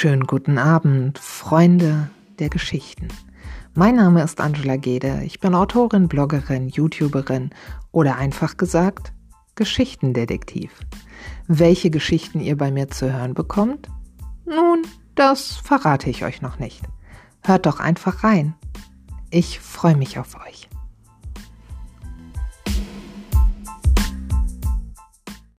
Schönen guten Abend, Freunde der Geschichten. Mein Name ist Angela Gede. Ich bin Autorin, Bloggerin, YouTuberin oder einfach gesagt Geschichtendetektiv. Welche Geschichten ihr bei mir zu hören bekommt? Nun, das verrate ich euch noch nicht. Hört doch einfach rein. Ich freue mich auf euch.